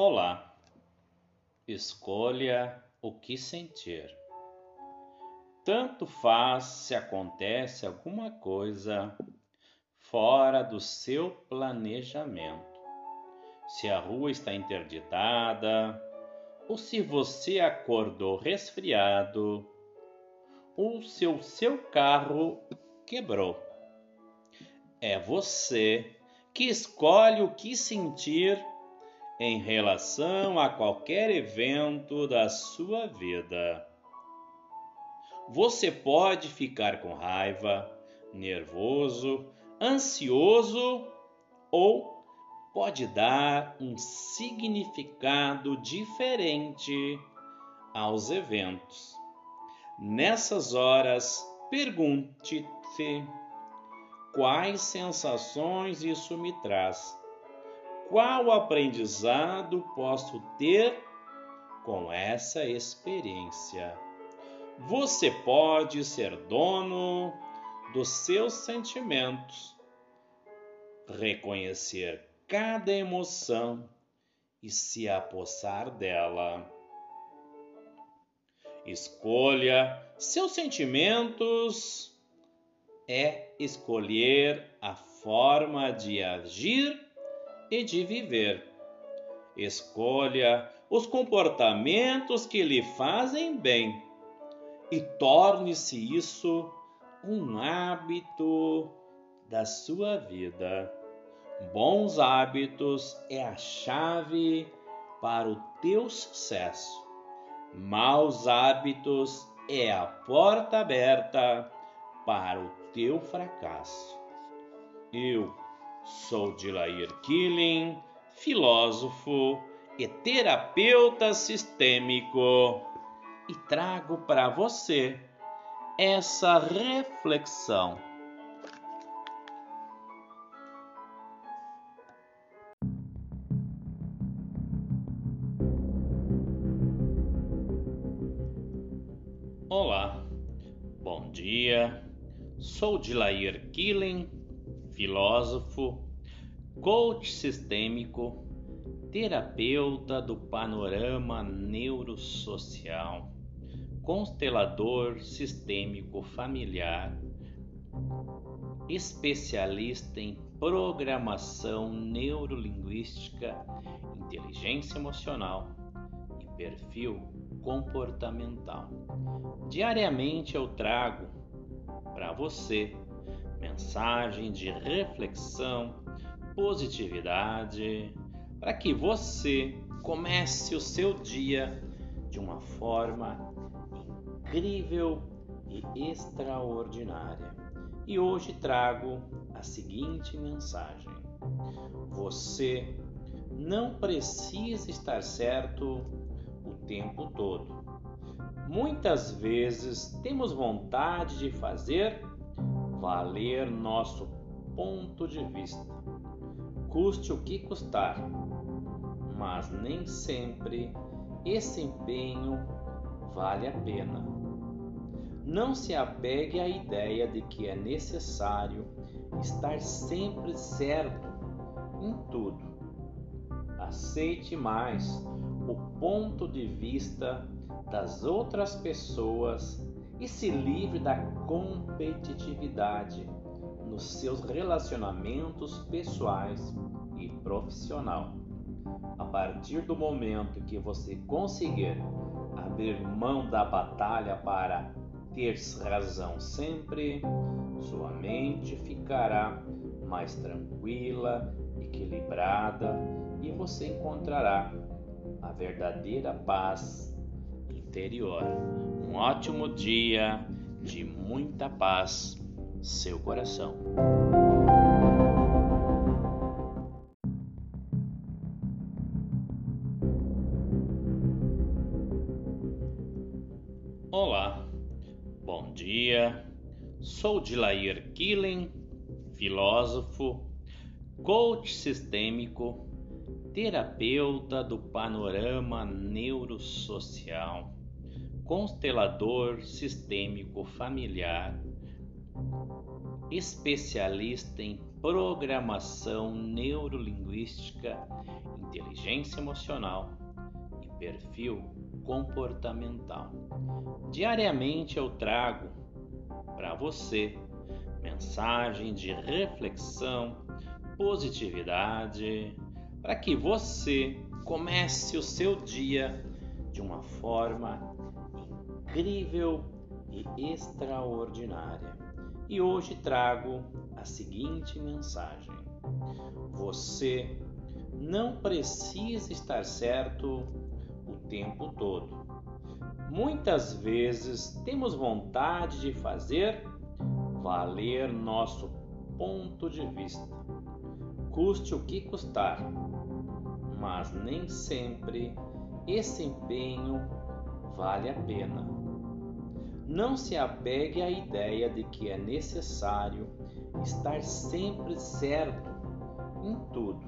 Olá, escolha o que sentir. Tanto faz se acontece alguma coisa fora do seu planejamento. Se a rua está interditada, ou se você acordou resfriado, ou se o seu carro quebrou. É você que escolhe o que sentir em relação a qualquer evento da sua vida. Você pode ficar com raiva, nervoso, ansioso ou pode dar um significado diferente aos eventos. Nessas horas, pergunte-se quais sensações isso me traz qual aprendizado posso ter com essa experiência? Você pode ser dono dos seus sentimentos, reconhecer cada emoção e se apossar dela. Escolha seus sentimentos é escolher a forma de agir e de viver. Escolha os comportamentos que lhe fazem bem e torne-se isso um hábito da sua vida. Bons hábitos é a chave para o teu sucesso. Maus hábitos é a porta aberta para o teu fracasso. Eu Sou Dilair Killing, filósofo e terapeuta sistêmico, e trago para você essa reflexão. Olá, bom dia. Sou Dilair Killing filósofo, coach sistêmico, terapeuta do panorama neurosocial, constelador sistêmico familiar, especialista em programação neurolinguística, inteligência emocional e perfil comportamental. Diariamente eu trago para você mensagem de reflexão, positividade, para que você comece o seu dia de uma forma incrível e extraordinária. E hoje trago a seguinte mensagem: Você não precisa estar certo o tempo todo. Muitas vezes temos vontade de fazer valer nosso ponto de vista, custe o que custar, mas nem sempre esse empenho vale a pena. Não se apegue à ideia de que é necessário estar sempre certo em tudo. Aceite mais o ponto de vista das outras pessoas e se livre da competitividade nos seus relacionamentos pessoais e profissional. A partir do momento que você conseguir abrir mão da batalha para ter razão sempre, sua mente ficará mais tranquila, equilibrada e você encontrará a verdadeira paz interior. Um ótimo dia de muita paz, seu coração. Olá, bom dia. Sou Dilair Killing, filósofo, coach sistêmico, terapeuta do panorama neurosocial constelador sistêmico familiar, especialista em programação neurolinguística, inteligência emocional e perfil comportamental. Diariamente eu trago para você mensagem de reflexão, positividade, para que você comece o seu dia de uma forma incrível e extraordinária. E hoje trago a seguinte mensagem: Você não precisa estar certo o tempo todo. Muitas vezes temos vontade de fazer valer nosso ponto de vista, custe o que custar, mas nem sempre esse empenho vale a pena. Não se apegue à ideia de que é necessário estar sempre certo em tudo.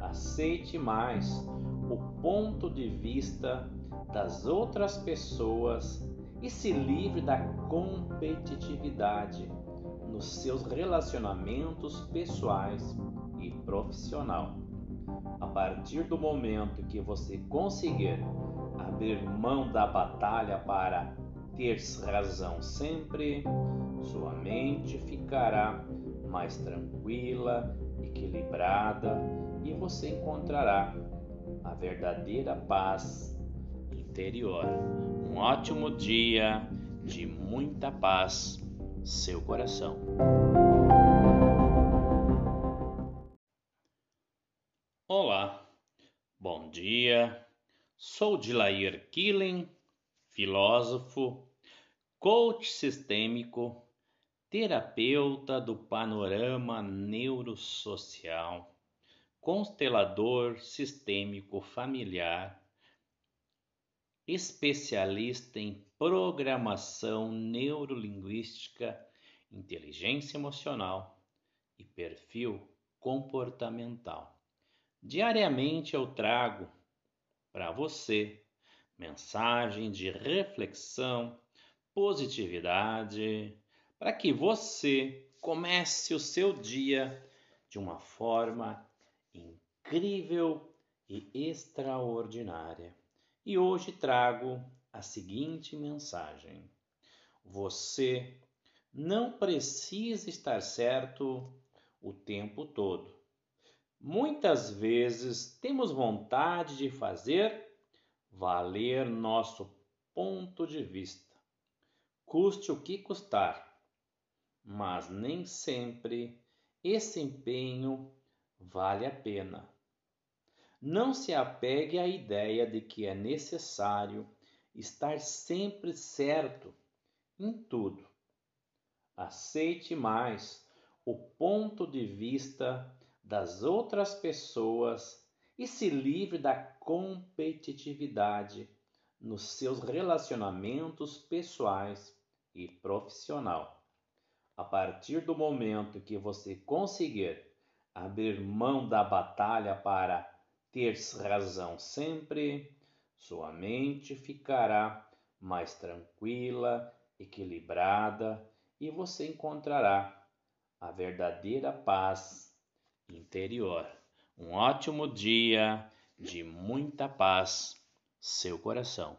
Aceite mais o ponto de vista das outras pessoas e se livre da competitividade nos seus relacionamentos pessoais e profissional. A partir do momento que você conseguir abrir mão da batalha para ter razão sempre, sua mente ficará mais tranquila, equilibrada e você encontrará a verdadeira paz interior. Um ótimo dia de muita paz, seu coração. Olá, bom dia. Sou Dilair Killing, filósofo, coach sistêmico, terapeuta do panorama neurosocial, constelador sistêmico familiar especialista em programação neurolinguística, inteligência emocional e perfil comportamental. Diariamente eu trago para você mensagem de reflexão, positividade, para que você comece o seu dia de uma forma incrível e extraordinária. E hoje trago a seguinte mensagem: Você não precisa estar certo o tempo todo. Muitas vezes temos vontade de fazer valer nosso ponto de vista, custe o que custar, mas nem sempre esse empenho vale a pena. Não se apegue à ideia de que é necessário estar sempre certo em tudo. Aceite mais o ponto de vista das outras pessoas e se livre da competitividade nos seus relacionamentos pessoais e profissional. A partir do momento que você conseguir abrir mão da batalha para ter razão sempre, sua mente ficará mais tranquila, equilibrada e você encontrará a verdadeira paz interior. Um ótimo dia de muita paz, seu coração.